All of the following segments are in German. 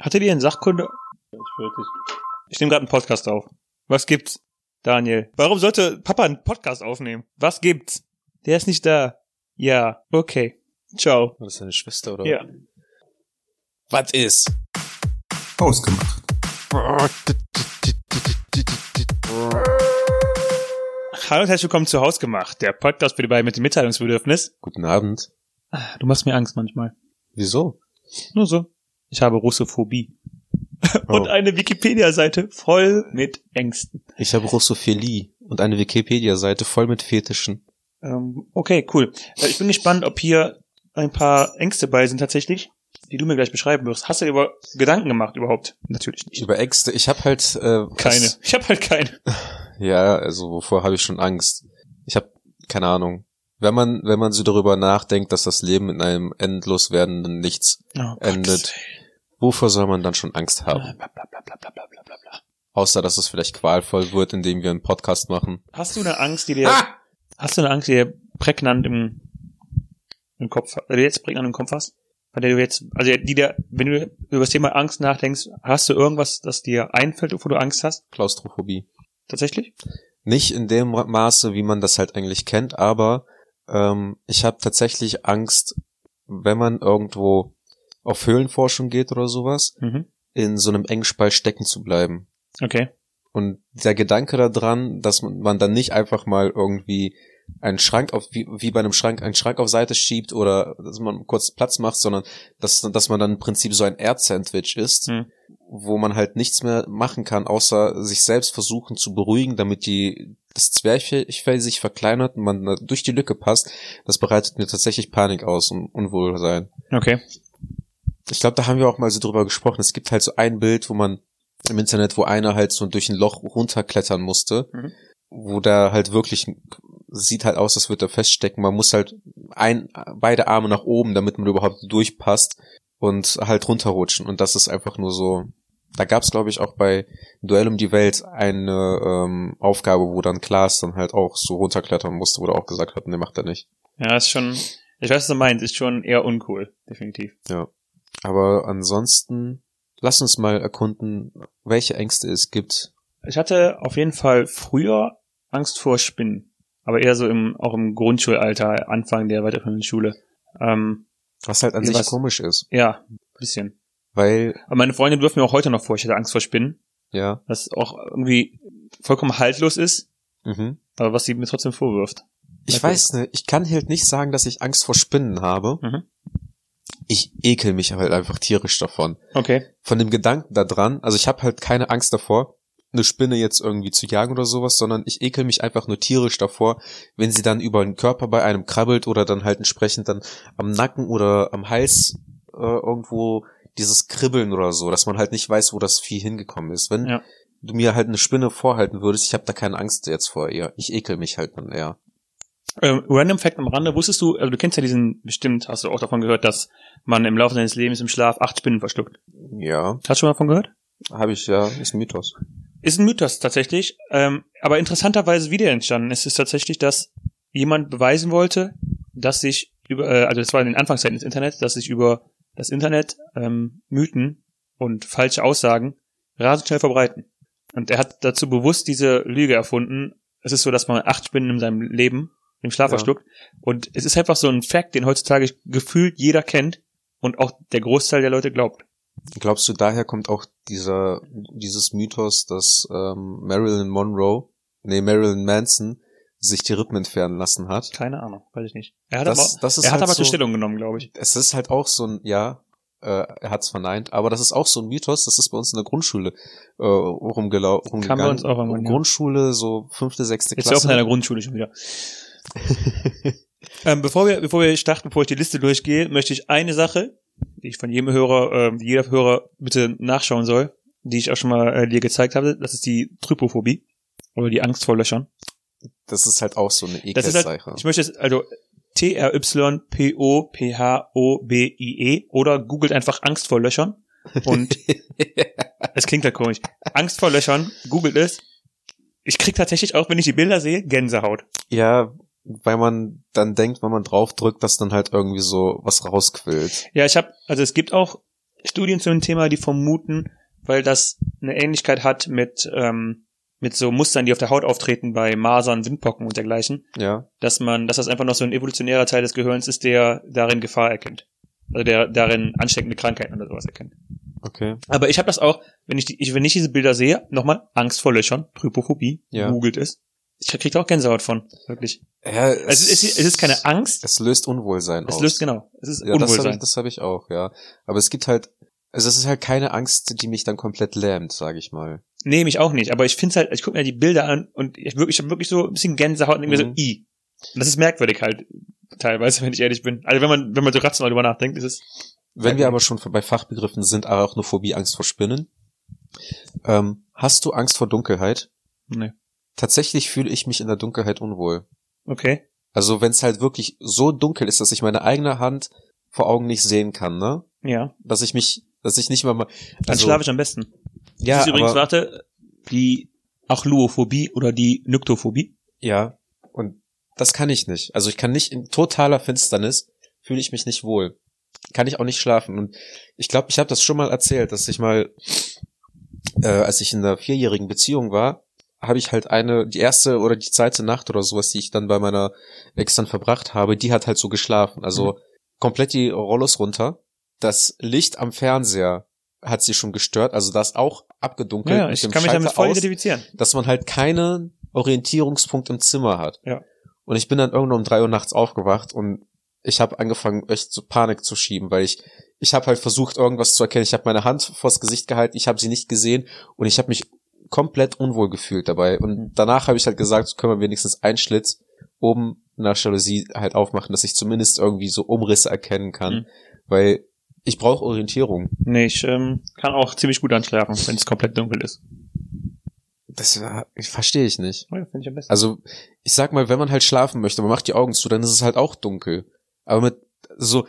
Hattet ihr in Sachkunde? Ich nehme gerade einen Podcast auf. Was gibt's, Daniel? Warum sollte Papa einen Podcast aufnehmen? Was gibt's? Der ist nicht da. Ja, okay. Ciao. War das deine Schwester oder? Ja. Was ist? Ausgemacht. Hallo und herzlich willkommen zu Hausgemacht, der Podcast für die beiden mit dem Mitteilungsbedürfnis. Guten Abend. Du machst mir Angst manchmal. Wieso? Nur so. Ich habe Russophobie. Und Oh. eine Wikipedia-Seite voll mit Ängsten. Ich habe Russophilie und eine Wikipedia-Seite voll mit Fetischen. Ähm, okay, cool. Äh, Ich bin gespannt, ob hier ein paar Ängste bei sind tatsächlich, die du mir gleich beschreiben wirst. Hast du dir über Gedanken gemacht überhaupt? Natürlich nicht. Über Ängste. Ich habe halt äh, Keine. was- Ich habe halt keine. Ja, also wovor habe ich schon Angst? Ich habe keine Ahnung. Wenn man wenn man so darüber nachdenkt, dass das Leben in einem endlos werdenden Nichts, Oh, Endet. Gottes Wovor soll man dann schon Angst haben? Bla, bla, bla, bla, bla, bla, bla, bla. Außer, dass es vielleicht qualvoll wird, indem wir einen Podcast machen. Hast du eine Angst, die dir, ah! hast du eine Angst, die dir prägnant im, im Kopf, die jetzt prägnant im Kopf hast? Bei der du jetzt, also die dir, wenn du über das Thema Angst nachdenkst, hast du irgendwas, das dir einfällt, wo du Angst hast? Klaustrophobie. Tatsächlich? Nicht in dem Maße, wie man das halt eigentlich kennt, aber ähm, ich habe tatsächlich Angst, wenn man irgendwo auf Höhlenforschung geht oder sowas, Mhm. in so einem engen Spalt stecken zu bleiben. Okay. Und der Gedanke daran, dass man, dann nicht einfach mal irgendwie einen Schrank auf, wie, wie bei einem Schrank, einen Schrank auf Seite schiebt oder dass man kurz Platz macht, sondern dass, dass man dann im Prinzip so ein Erdsandwich ist, Hm. wo man halt nichts mehr machen kann, außer sich selbst versuchen zu beruhigen, damit die, das Zwerchfell sich verkleinert und man da durch die Lücke passt. Das bereitet mir tatsächlich Panik aus und Unwohlsein. Okay. Ich glaube, da haben wir auch mal so drüber gesprochen. Es gibt halt so ein Bild, wo man im Internet, wo einer halt so durch ein Loch runterklettern musste, Mhm. wo der halt wirklich sieht halt aus, als würde er feststecken. Man muss halt ein, beide Arme nach oben, damit man überhaupt durchpasst und halt runterrutschen. Und das ist einfach nur so. Da gab es, glaube ich, auch bei Duell um die Welt eine ähm, Aufgabe, wo dann Klaas dann halt auch so runterklettern musste, wo er auch gesagt hat, ne, macht er nicht. Ja, ist schon, ich weiß, was du meinst, ist schon eher uncool, definitiv. Ja. Aber ansonsten, lass uns mal erkunden, welche Ängste es gibt. Ich hatte auf jeden Fall früher Angst vor Spinnen. Aber eher so im, auch im Grundschulalter, Anfang der weiterführenden Schule. Ähm, Was halt an sich was- komisch ist. ja, ein bisschen. Weil, Aber meine Freunde dürfen mir auch heute noch vor, ich hätte Angst vor Spinnen. ja, Was auch irgendwie vollkommen haltlos ist, mhm. aber was sie mir trotzdem vorwirft. Ich Okay. weiß nicht, ich kann halt nicht sagen, dass ich Angst vor Spinnen habe. Mhm. Ich ekel mich halt einfach tierisch davon. Okay. Von dem Gedanken da dran, also ich habe halt keine Angst davor, eine Spinne jetzt irgendwie zu jagen oder sowas, sondern ich ekel mich einfach nur tierisch davor, wenn sie dann über den Körper bei einem krabbelt oder dann halt entsprechend dann am Nacken oder am Hals äh, irgendwo dieses Kribbeln oder so, dass man halt nicht weiß, wo das Vieh hingekommen ist. Wenn Ja. du mir halt eine Spinne vorhalten würdest, ich habe da keine Angst jetzt vor ihr. Ich ekel mich halt dann eher. Ähm, Random Fact am Rande, wusstest du, also du kennst ja diesen, bestimmt hast du auch davon gehört, dass man im Laufe seines Lebens im Schlaf acht Spinnen verschluckt. Ja, Hast du schon mal davon gehört? habe ich ja, ist ein Mythos. Ist ein Mythos tatsächlich, ähm, aber interessanterweise wieder entstanden. Es ist tatsächlich, dass jemand beweisen wollte, dass sich über, äh, also das war in den Anfangszeiten des Internets, dass sich über das Internet ähm, Mythen und falsche Aussagen rasend schnell verbreiten. Und er hat dazu bewusst diese Lüge erfunden. Es ist so, dass man acht Spinnen in seinem Leben im Schlaf Ja. verschluckt. Und es ist einfach so ein Fact, den heutzutage gefühlt jeder kennt und auch der Großteil der Leute glaubt. Glaubst du, daher kommt auch dieser, dieses Mythos, dass ähm, Marilyn Monroe, nee, Marilyn Manson sich die Rippen entfernen lassen hat? Keine Ahnung, weiß ich nicht. Er hat Das- aber, das ist er hat halt aber zur so- Stellung genommen, glaube ich. Es ist halt auch so ein, ja, äh, er hat's verneint, aber das ist auch so ein Mythos, das ist bei uns in der Grundschule äh, rumgelau rumgegangen. bei uns auch irgendwann, ja. Grundschule, so fünfte, sechste Jetzt auch in Klasse. deiner Grundschule schon wieder. ähm, bevor wir, bevor wir starten, bevor ich die Liste durchgehe, möchte ich eine Sache, die ich von jedem Hörer, die jeder Hörer bitte nachschauen soll, die ich auch schon mal äh, dir gezeigt habe, das ist die Trypophobie. Oder die Angst vor Löchern. das ist halt auch so eine halt, Ekelsache. ich möchte jetzt, also T-R-Y-P-O-P-H-O-B-I-E oder googelt einfach Angst vor Löchern und es klingt halt komisch. Angst vor Löchern, googelt es. Ich krieg tatsächlich auch, wenn ich die Bilder sehe, Gänsehaut. ja, weil man dann denkt, wenn man drauf drückt, dass dann halt irgendwie so was rausquillt. Ja, ich habe, also es gibt auch Studien zu dem Thema, die vermuten, weil das eine Ähnlichkeit hat mit, ähm, mit so Mustern, die auf der Haut auftreten bei Masern, Windpocken und dergleichen, Ja. dass man, dass das einfach noch so ein evolutionärer Teil des Gehirns ist, der darin Gefahr erkennt. Also der darin ansteckende Krankheiten oder sowas erkennt. Okay. Aber ich habe das auch, wenn ich, die, ich wenn ich diese Bilder sehe, nochmal Angst vor Löchern, Trypophobie, Ja. googelt es. Ich krieg da auch Gänsehaut von, wirklich. Ja, Es ist, es ist keine Angst, Es löst Unwohlsein es aus. löst genau, es ist ja, das habe Unwohlsein. ich, das hab ich auch, ja. Aber es gibt halt, also es ist halt keine Angst, die mich dann komplett lähmt, sage ich mal. Nee, mich auch nicht, aber ich find's halt, ich guck mir die Bilder an und ich wirklich, ich habe wirklich so ein bisschen Gänsehaut und denke mir Mhm. so, i. Und das ist merkwürdig halt, teilweise, wenn ich ehrlich bin. Also wenn man, wenn man so rational drüber nachdenkt, ist es, Wenn wir aber schon bei Fachbegriffen sind, Arachnophobie, Angst vor Spinnen. Ähm, hast du Angst vor Dunkelheit? nee. Tatsächlich fühle ich mich in der Dunkelheit unwohl. Okay. Also wenn es halt wirklich so dunkel ist, dass ich meine eigene Hand vor Augen nicht sehen kann, ne? Ja. Dass ich mich, dass ich nicht mal mal. Dann Also, schlafe ich am besten. ja, das ist übrigens, aber, warte, die Achluophobie oder die Nyktophobie. ja. Und das kann ich nicht. Also ich kann nicht in totaler Finsternis fühle ich mich nicht wohl. Kann ich auch nicht schlafen. Und ich glaube, ich habe das schon mal erzählt, dass ich mal, äh, als ich in einer vierjährigen Beziehung war, habe ich halt eine, die erste oder die zweite Nacht oder sowas, die ich dann bei meiner Ex dann verbracht habe, die hat halt so geschlafen. Also komplett die Rollos runter. Das Licht am Fernseher hat sie schon gestört, also das auch abgedunkelt. Ja, ich kann mich damit voll aus identifizieren. dass man halt keinen Orientierungspunkt im Zimmer hat. Ja. Und ich bin dann irgendwann um drei Uhr nachts aufgewacht und ich habe angefangen, echt so Panik zu schieben, weil ich ich habe halt versucht, irgendwas zu erkennen. Ich habe meine Hand vors Gesicht gehalten, ich habe sie nicht gesehen und ich habe mich komplett unwohl gefühlt dabei. Und Mhm. danach habe ich halt gesagt, können wir wenigstens einen Schlitz oben nach Jalousie halt aufmachen, dass ich zumindest irgendwie so Umrisse erkennen kann, Mhm. weil ich brauche Orientierung. Nee, ich ähm, kann auch ziemlich gut anschlafen, wenn es komplett dunkel ist. Das verstehe ich nicht. Ja, finde ich am besten. Also, ich sag mal, wenn man halt schlafen möchte, man macht die Augen zu, dann ist es halt auch dunkel. Aber mit so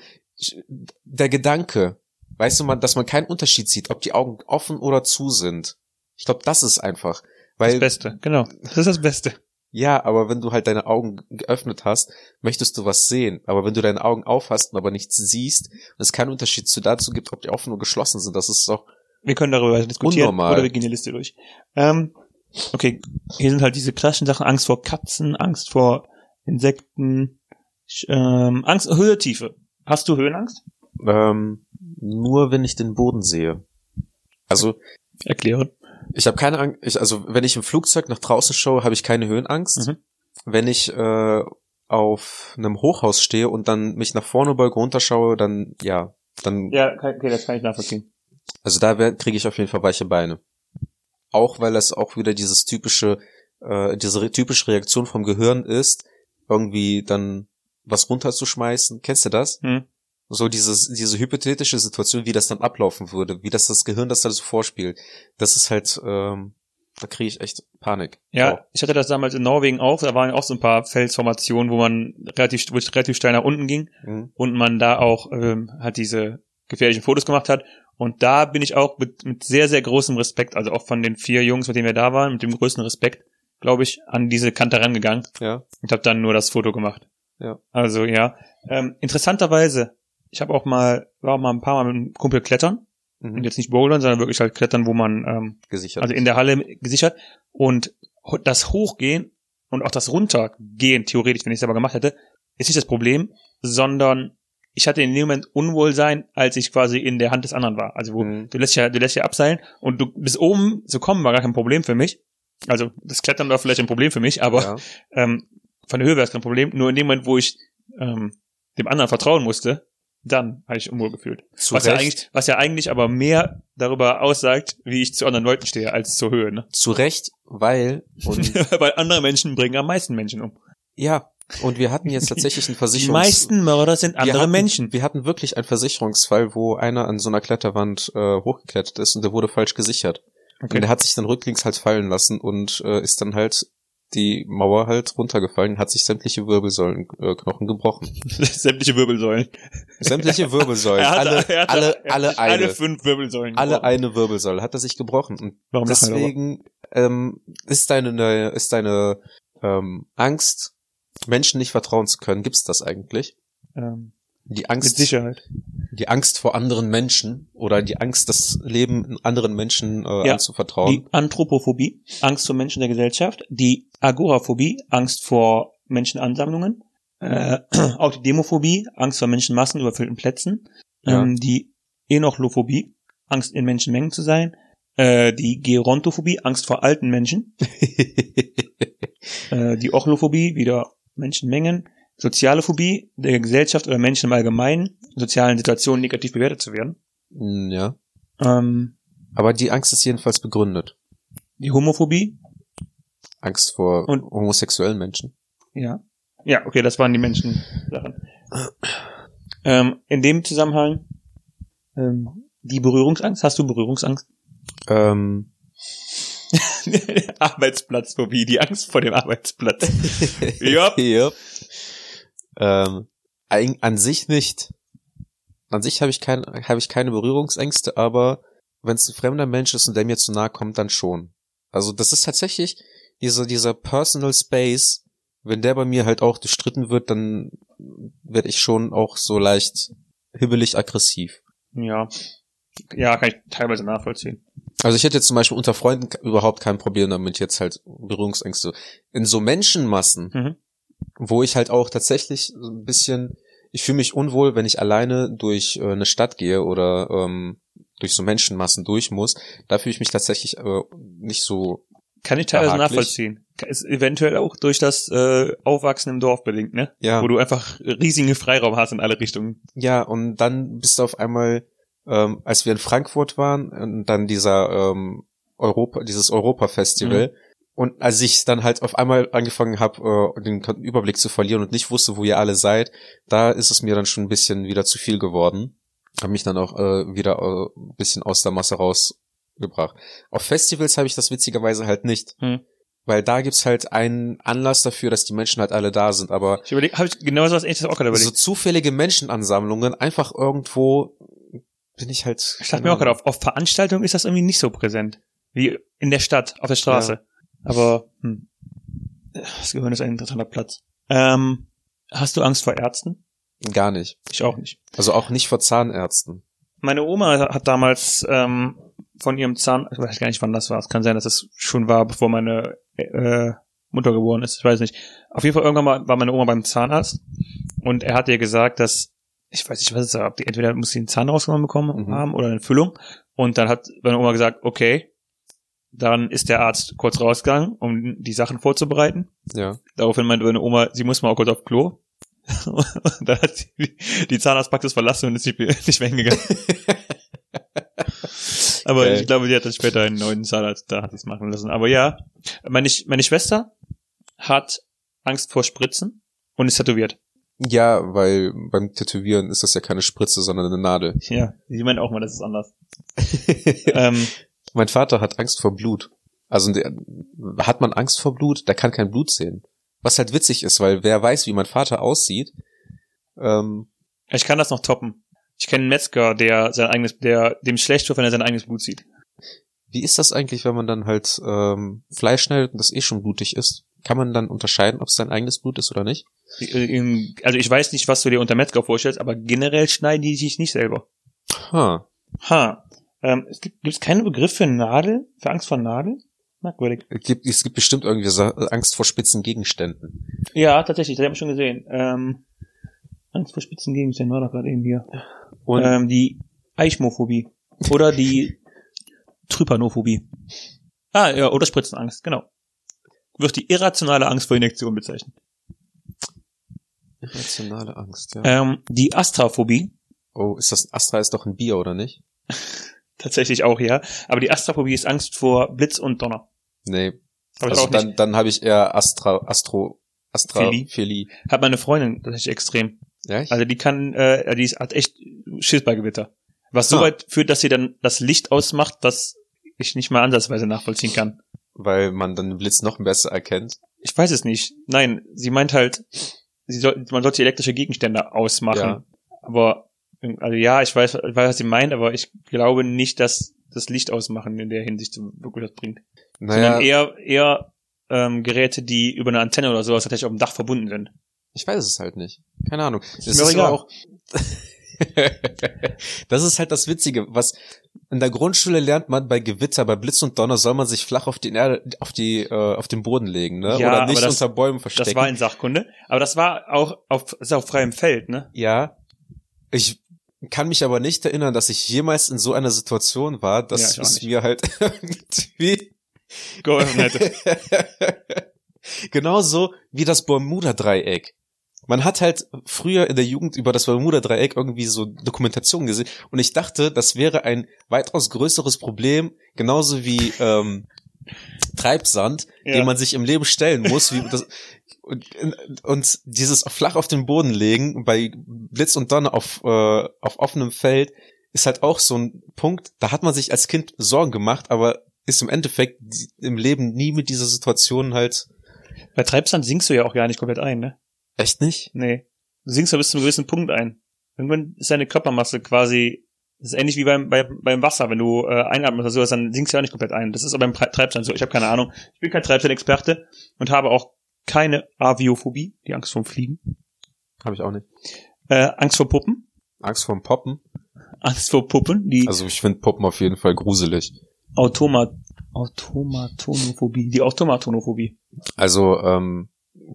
der Gedanke, weißt du mal, dass man keinen Unterschied sieht, ob die Augen offen oder zu sind. Ich glaube, das ist einfach, das weil Beste, genau. Das ist das Beste. ja, aber wenn du halt deine Augen geöffnet hast, möchtest du was sehen. Aber wenn du deine Augen aufhast und aber nichts siehst, und es keinen Unterschied zu dazu gibt, ob die offen oder geschlossen sind, das ist doch Wir können darüber diskutieren Unnormal. oder wir gehen die Liste durch. Ähm, okay, hier sind halt diese klassischen Sachen, Angst vor Katzen, Angst vor Insekten, ähm, Angst, Höhe, Tiefe. Hast du Höhenangst? ähm, nur, wenn ich den Boden sehe. Also Erklären. Ich habe keine Angst, ich, also wenn ich im Flugzeug nach draußen schaue, habe ich keine Höhenangst. Mhm. Wenn ich äh, auf einem Hochhaus stehe und dann mich nach vorne beuge, runterschaue, dann ja, dann, Ja, okay, das kann ich nachvollziehen. also da kriege ich auf jeden Fall weiche Beine. Auch weil das auch wieder dieses typische, äh, diese typische Reaktion vom Gehirn ist, irgendwie dann was runterzuschmeißen. Kennst du das? Hm. So dieses, diese hypothetische Situation, wie das dann ablaufen würde, wie das das Gehirn das da so vorspielt. Das ist halt, ähm, da kriege ich echt Panik. Ja, Auch. ich hatte das damals in Norwegen auch, da waren auch so ein paar Felsformationen, wo man relativ, wo es relativ steil nach unten ging Mhm. und man da auch ähm, hat diese gefährlichen Fotos gemacht hat. Und da bin ich auch mit, mit sehr, sehr großem Respekt, also auch von den vier Jungs, mit denen wir da waren, mit dem größten Respekt, glaube ich, an diese Kante rangegangen Ja. und habe dann nur das Foto gemacht. Ja. Also ja. Ähm, interessanterweise, ich habe auch mal, war auch mal ein paar Mal mit einem Kumpel klettern. Und Mhm. jetzt nicht bouldern, sondern wirklich halt klettern, wo man ähm, Gesichert. also in der Halle gesichert. Und das Hochgehen und auch das Runtergehen, theoretisch, wenn ich es selber gemacht hätte, ist nicht das Problem, sondern ich hatte in dem Moment Unwohlsein, als ich quasi in der Hand des anderen war. Also wo Mhm. du lässt ja, du lässt ja abseilen und du bis oben zu kommen war gar kein Problem für mich. Also das Klettern war vielleicht ein Problem für mich, aber ja. ähm, von der Höhe wäre es kein Problem. Nur in dem Moment, wo ich ähm, dem anderen vertrauen musste, dann habe ich unwohl gefühlt. Zu Was ja, Recht, eigentlich, was ja eigentlich aber mehr darüber aussagt, wie ich zu anderen Leuten stehe, als zur Höhe. Ne? zu Recht, weil und Weil andere Menschen bringen am meisten Menschen um. ja, und wir hatten jetzt tatsächlich einen Die Versicherungs meisten Mörder sind wir andere hatten, Menschen. Wir hatten wirklich einen Versicherungsfall, wo einer an so einer Kletterwand äh, hochgeklettert ist und der wurde falsch gesichert. Und der hat sich dann rücklings halt fallen lassen und äh, ist dann halt die Mauer halt runtergefallen, hat sich sämtliche Wirbelsäulenknochen äh, Knochen gebrochen. Sämtliche Wirbelsäulen. Sämtliche Wirbelsäulen, alle, hatte- alle, alle eine, alle fünf Wirbelsäulen. alle gebrochen. eine Wirbelsäule hat er sich gebrochen. Und Warum deswegen ähm, ist deine ist deine ähm, Angst, Menschen nicht vertrauen zu können, gibt's das eigentlich? Ähm, Die mit Angst, Sicherheit. Die Angst vor anderen Menschen oder die Angst, das Leben anderen Menschen äh, Ja, anzuvertrauen. Die Anthropophobie, Angst vor Menschen der Gesellschaft. Die Agoraphobie, Angst vor Menschenansammlungen. Äh, auch die Demophobie, Angst vor Menschenmassen, überfüllten Plätzen. Ja. Ähm, die Enochlophobie, Angst in Menschenmengen zu sein. Äh, die Gerontophobie, Angst vor alten Menschen. Äh, die Ochlophobie, wieder Menschenmengen. Soziale Phobie, der Gesellschaft oder Menschen im Allgemeinen, in sozialen Situationen negativ bewertet zu werden. Hm, ja. Ähm, Aber die Angst ist jedenfalls begründet. die Homophobie, Angst vor Und- homosexuellen Menschen. Ja. Ja, okay, das waren die Menschen-Sachen. ähm, in dem Zusammenhang, ähm, die Berührungsangst, hast du Berührungsangst? Ähm, Arbeitsplatzphobie, die Angst vor dem Arbeitsplatz. Ja. Yep. Ähm, an sich nicht. An sich habe ich, kein, habe ich keine Berührungsängste, aber wenn es ein fremder Mensch ist und der mir zu nahe kommt, dann schon. Also das ist tatsächlich dieser, dieser Personal Space, wenn der bei mir halt auch durchstritten wird, dann werde ich schon auch so leicht hibbelig aggressiv. Ja. Ja, kann ich teilweise nachvollziehen. Also ich hätte jetzt zum Beispiel unter Freunden überhaupt kein Problem damit, jetzt halt Berührungsängste. In so Menschenmassen, Mhm. Wo ich halt auch tatsächlich so ein bisschen, ich fühle mich unwohl, wenn ich alleine durch äh, eine Stadt gehe oder ähm, durch so Menschenmassen durch muss. Da fühle ich mich tatsächlich äh, nicht so. Kann ich teilweise Behaglich. nachvollziehen. Ist eventuell auch durch das äh, Aufwachsen im Dorf bedingt, ne? Ja, Wo du einfach riesigen Freiraum hast in alle Richtungen. ja, und dann bist du auf einmal, ähm, als wir in Frankfurt waren, und dann dieser ähm, Europa, dieses Europa-Festival. Und als ich dann halt auf einmal angefangen habe, äh, den Überblick zu verlieren und nicht wusste, wo ihr alle seid, da ist es mir dann schon ein bisschen wieder zu viel geworden. Habe mich dann auch äh, wieder äh, ein bisschen aus der Masse rausgebracht. Auf Festivals habe ich das witzigerweise halt nicht. Hm. Weil da gibt's halt einen Anlass dafür, dass die Menschen halt alle da sind. Aber Ich überlege, habe ich genau so was ähnliches auch gerade so überlegt. zufällige Menschenansammlungen, einfach irgendwo bin ich halt. Ich dachte mir auch gerade, auf, auf Veranstaltungen ist das irgendwie nicht so präsent. Wie in der Stadt, auf der Straße. Aber, hm. Das Gehirn ist ein interessanter Platz. Ähm, hast du Angst vor Ärzten? Gar nicht. Ich auch nicht. Also auch nicht vor Zahnärzten. Meine Oma hat damals ähm, von ihrem Zahn, ich weiß gar nicht, wann das war. Es kann sein, dass es schon war, bevor meine äh, Mutter geboren ist. Ich weiß nicht. Auf jeden Fall irgendwann mal war meine Oma beim Zahnarzt und er hat ihr gesagt, dass ich weiß nicht, was es war. ob die- Entweder muss sie einen Zahn rausgenommen bekommen Mhm. haben oder eine Füllung. Und dann hat meine Oma gesagt, okay. Dann ist der Arzt kurz rausgegangen, um die Sachen vorzubereiten. Ja. Daraufhin meinte meine Oma, sie muss mal auch kurz auf Klo. und dann hat sie die, die Zahnarztpraxis verlassen und ist nicht, mehr- nicht mehr hingegangen. Aber Geil. ich glaube, die hat dann später einen neuen Zahnarzt, da hat sie es machen lassen. Aber ja, meine, meine Schwester hat Angst vor Spritzen und ist tätowiert. Ja, weil beim Tätowieren ist das ja keine Spritze, sondern eine Nadel. Ja, sie meint auch mal, das ist anders. ähm, mein Vater hat Angst vor Blut. Also der, hat man Angst vor Blut, der kann kein Blut sehen. Was halt witzig ist, weil wer weiß, wie mein Vater aussieht, ähm, ich kann das noch toppen. Ich kenne einen Metzger, der sein eigenes, der dem schlecht wird, wenn er sein eigenes Blut sieht. wie ist das eigentlich, wenn man dann halt ähm, Fleisch schneidet und das eh schon blutig ist? Kann man dann unterscheiden, ob es sein eigenes Blut ist oder nicht? Also ich weiß nicht, was du dir unter Metzger vorstellst, aber generell schneiden die sich nicht selber. Ha. Ha. Ähm, es gibt gibt's keinen Begriff für Nadel, für Angst vor Nadel? Merkwürdig. Es gibt, es gibt bestimmt irgendwie so Angst vor spitzen Gegenständen. Ja, tatsächlich, das habe ich schon gesehen. Ähm, Angst vor spitzen Gegenständen war doch gerade eben hier. Und Ähm, die Eichmophobie. Oder die Trypanophobie. Ah, ja, oder Spritzenangst, genau. Wird die irrationale Angst vor Injektionen bezeichnet. irrationale Angst, ja. Ähm, die Astraphobie. Oh, ist das Astra ist doch ein Bier, oder nicht? Tatsächlich auch, ja. Aber die Astraphobie ist Angst vor Blitz und Donner. Nee. Ich Also dann, dann habe ich eher Astra, Astro, Philie? Astrophilie. Hat meine Freundin tatsächlich extrem. Ja, ich, Also die kann, äh, die hat echt Schiss bei Gewitter. Was so Ah. weit führt, dass sie dann das Licht ausmacht, dass ich nicht mal ansatzweise nachvollziehen kann. weil man dann den Blitz noch besser erkennt. Ich weiß es nicht. Nein, sie meint halt, sie soll, man sollte elektrische Gegenstände ausmachen. Ja. Aber, also ja, ich weiß, ich weiß, was sie meint, aber ich glaube nicht, dass das Licht ausmachen in der Hinsicht so wirklich was bringt. Naja, Sondern eher, eher ähm, Geräte, die über eine Antenne oder sowas tatsächlich auf dem Dach verbunden sind. ich weiß es halt nicht. Keine Ahnung. Auch ist egal. auch, das ist halt das Witzige, was in der Grundschule lernt man bei Gewitter, bei Blitz und Donner soll man sich flach auf die Erde, auf die, äh, auf den Boden legen, ne? Ja, Oder nicht das- unter Bäumen verstecken. Das war in Sachkunde. Aber das war auch auf, das ist auf freiem Feld, ne? ja. Ich kann mich aber nicht erinnern, dass ich jemals in so einer Situation war, dass Ja, es mir halt irgendwie Geholfen hätte. Genauso wie das Bermuda-Dreieck. Man hat halt früher in der Jugend über das Bermuda-Dreieck irgendwie so Dokumentationen gesehen und ich dachte, das wäre ein weitaus größeres Problem, genauso wie ähm, Treibsand, Ja. den man sich im Leben stellen muss. Wie das, und, und dieses flach auf den Boden legen bei Blitz und Donner auf, äh, auf offenem Feld ist halt auch so ein Punkt, da hat man sich als Kind Sorgen gemacht, aber ist im Endeffekt im Leben nie mit dieser Situation halt Bei Treibsand sinkst du ja auch gar nicht komplett ein, ne? echt nicht. Nee. Du sinkst ja bis zu einem gewissen Punkt ein. Irgendwann ist deine Körpermasse quasi, das ist ähnlich wie beim, bei, beim Wasser, wenn du äh, einatmest oder sowas, dann sinkst du ja auch nicht komplett ein. Das ist aber beim Tre- Treibsand so. Ich habe keine Ahnung. Ich bin kein Treibsand-Experte und habe auch keine Aviophobie, die Angst vorm Fliegen. Habe ich auch nicht. Äh, Angst vor Puppen. Angst vorm Poppen. Angst vor Puppen, die Also ich finde Puppen auf jeden Fall gruselig. Automa Automatonophobie, die Automatonophobie. Also ähm,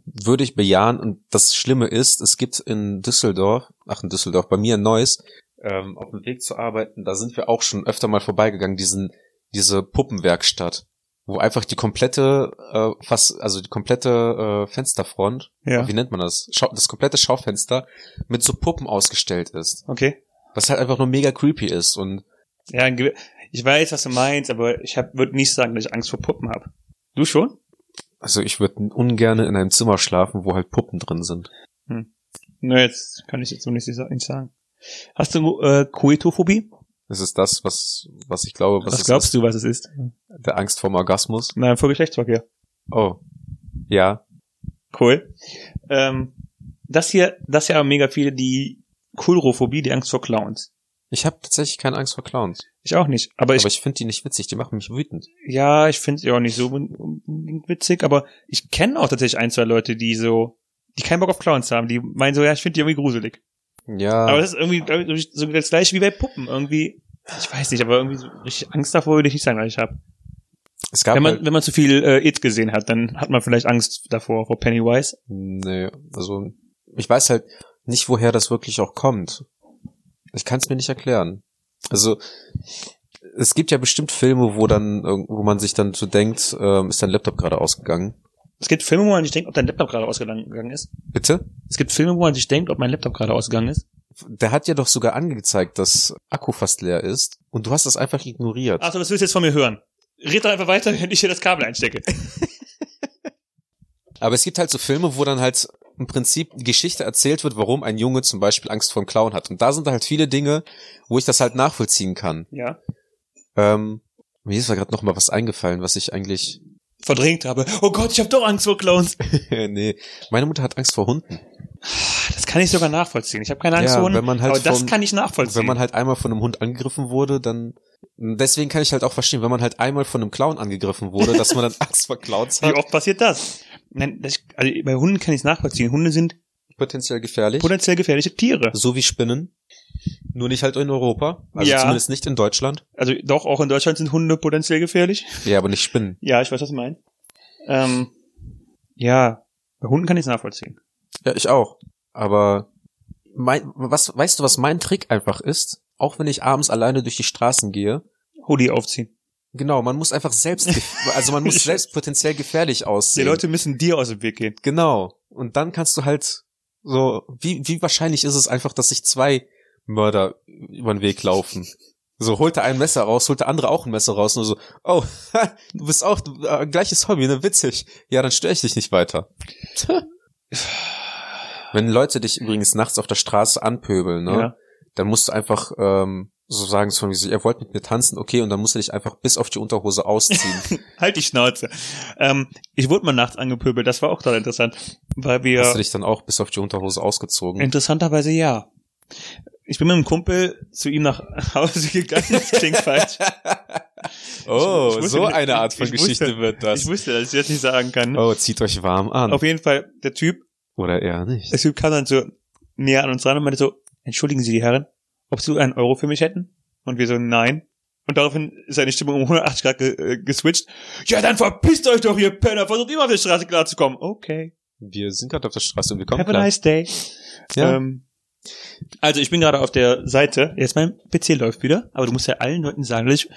würde ich bejahen und das Schlimme ist, es gibt in Düsseldorf, ach in Düsseldorf, bei mir in Neuss, ähm, auf dem Weg zu arbeiten, da sind wir auch schon öfter mal vorbeigegangen, diesen, diese Puppenwerkstatt, wo einfach die komplette, äh, fast, also die komplette äh, Fensterfront, Ja. wie nennt man das? Schau, das komplette Schaufenster mit so Puppen ausgestellt ist. Okay. Was halt einfach nur mega creepy ist und Ja, ich weiß, was du meinst, aber ich würde nicht sagen, dass ich Angst vor Puppen habe. Du schon? also ich würde ungern in einem Zimmer schlafen, wo halt Puppen drin sind. Nö, jetzt kann ich jetzt so nicht sagen. Hast du äh, Koitophobie? Das ist das, was, was ich glaube, was, Was, glaubst ist. du, was es ist? Der Angst vorm Orgasmus. Nein, vor Geschlechtsverkehr. Oh. Ja. Cool. Ähm, das hier, das hier haben mega viele die Kulrophobie, die Angst vor Clowns. Ich habe tatsächlich keine Angst vor Clowns. Ich auch nicht. Aber ich, aber ich finde die nicht witzig, die machen mich wütend. ja, ich finde sie auch nicht so un- unbedingt witzig, aber ich kenne auch tatsächlich ein, zwei Leute, die so, die keinen Bock auf Clowns haben, die meinen so, ja, ich finde die irgendwie gruselig. Ja. Aber das ist irgendwie glaub ich, so das gleiche wie bei Puppen. Irgendwie, ich weiß nicht, aber irgendwie so richtig Angst davor würde ich nicht sagen, was ich habe. es gab Wenn man, halt, wenn man zu viel äh, It gesehen hat, dann hat man vielleicht Angst davor, vor Pennywise. nee, also ich weiß halt nicht, woher das wirklich auch kommt. Ich kann es mir nicht erklären. Also es gibt ja bestimmt Filme, wo dann, wo man sich dann so denkt, ähm, ist dein Laptop gerade ausgegangen. Es gibt Filme, wo man sich denkt, ob dein Laptop gerade ausgegangen ist. Bitte? Es gibt Filme, wo man sich denkt, ob mein Laptop gerade ausgegangen ist. Der hat ja doch sogar angezeigt, dass Akku fast leer ist und du hast das einfach ignoriert. Ach so, das willst du jetzt von mir hören. Red doch einfach weiter, wenn ich hier das Kabel einstecke. Aber es gibt halt so Filme, wo dann halt im Prinzip die Geschichte erzählt wird, warum ein Junge zum Beispiel Angst vor dem Clown hat. Und da sind halt viele Dinge, wo ich das halt nachvollziehen kann. Ja. Ähm, mir ist da gerade noch mal was eingefallen, was ich eigentlich... Verdrängt habe. Oh Gott, ich habe doch Angst vor Clowns. nee, meine Mutter hat Angst vor Hunden. Das kann ich sogar nachvollziehen. Ich habe keine Angst Ja, vor Hunden, halt aber das vom- kann ich nachvollziehen. Wenn man halt einmal von einem Hund angegriffen wurde, dann... Deswegen kann ich halt auch verstehen, wenn man halt einmal von einem Clown angegriffen wurde, dass man dann Angst vor Clowns Wie hat. oft passiert das? Nein, das, also bei Hunden kann ich es nachvollziehen. Hunde sind Potenziell gefährlich. potenziell gefährliche Tiere. so wie Spinnen. Nur nicht halt in Europa. Also Ja. zumindest nicht in Deutschland. Also doch, auch in Deutschland sind Hunde potenziell gefährlich. Ja, aber nicht Spinnen. Ja, ich weiß, was du meinst. Ähm, ja, bei Hunden kann ich es nachvollziehen. Ja, ich auch. Aber mein, was, weißt du, was mein Trick einfach ist? Auch wenn ich abends alleine durch die Straßen gehe. Hoodie aufziehen. Genau, man muss einfach selbst, also man muss selbst potenziell gefährlich Die aussehen. Leute müssen dir aus dem Weg gehen. Genau. Und dann kannst du halt so, wie, wie wahrscheinlich ist es einfach, dass sich zwei Mörder über den Weg laufen? So, holt er ein Messer raus, holt der andere auch ein Messer raus, nur so, oh, du bist auch, äh, gleiches Hobby, ne, witzig. Ja, dann störe ich dich nicht weiter. Wenn Leute dich übrigens nachts auf der Straße anpöbeln, ne, Ja. dann musst du einfach ähm, so sagen, so wie so, ihr wollt mit mir tanzen, okay, und dann musst du dich einfach bis auf die Unterhose ausziehen. Halt die Schnauze. Ähm, ich wurde mal nachts angepöbelt, das war auch total interessant. Weil wir. Hast du dich dann auch bis auf die Unterhose ausgezogen? Interessanterweise ja. Ich bin mit einem Kumpel zu ihm nach Hause gegangen, das klingt falsch. oh, Ich- ich wusste so eine Art von ich Geschichte wusste- wird das. Ich wusste, dass ich das nicht sagen kann. Oh, zieht euch warm an. Auf jeden Fall, der Typ, Oder eher nicht. der Typ kam dann so näher an uns ran und meinte so, entschuldigen Sie die Herren, ob sie einen Euro für mich hätten. Und wir so, nein. Und daraufhin ist seine Stimme um 180 Grad ge äh, geswitcht. Ja, dann verpisst euch doch, ihr Penner. Versucht immer auf der Straße klarzukommen. Okay. Wir sind gerade auf der Straße und wir kommen Have a klar. nice day. Ja. Ähm, also ich bin gerade auf der Seite. Jetzt mein PC läuft wieder, aber du musst ja allen Leuten sagen, dass ich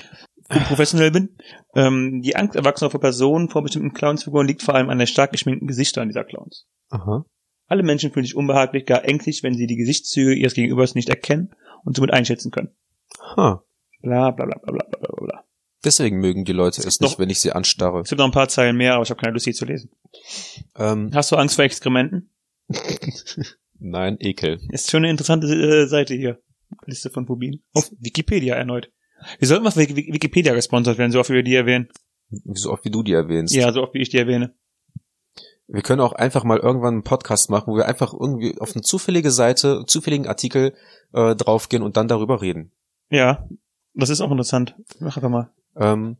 professionell bin. Ähm, die Angst Erwachsener vor Personen vor bestimmten Clownsfiguren liegt vor allem an der stark geschminkten Gesichtern dieser Clowns. Aha. Alle Menschen fühlen sich unbehaglich, gar ängstlich, wenn sie die Gesichtszüge ihres Gegenübers nicht erkennen und somit einschätzen können. Ha. Bla bla bla bla bla bla bla, bla. Deswegen mögen die Leute es Noch- nicht, wenn ich sie anstarre. Es gibt noch ein paar Zeilen mehr, aber ich habe keine Lust, sie zu lesen. Ähm, Hast du Angst vor Exkrementen? nein, Ekel. Ist schon eine interessante äh, Seite hier. Liste von Phobien. Auf Wikipedia erneut. Wir sollten mal Wiki- Wikipedia gesponsert werden, so oft wie wir die erwähnen. So oft wie du die erwähnst. Ja, so oft wie ich die erwähne. Wir können auch einfach mal irgendwann einen Podcast machen, wo wir einfach irgendwie auf eine zufällige Seite, zufälligen Artikel äh, draufgehen und dann darüber reden. Ja, das ist auch interessant. Mach einfach mal. Ähm,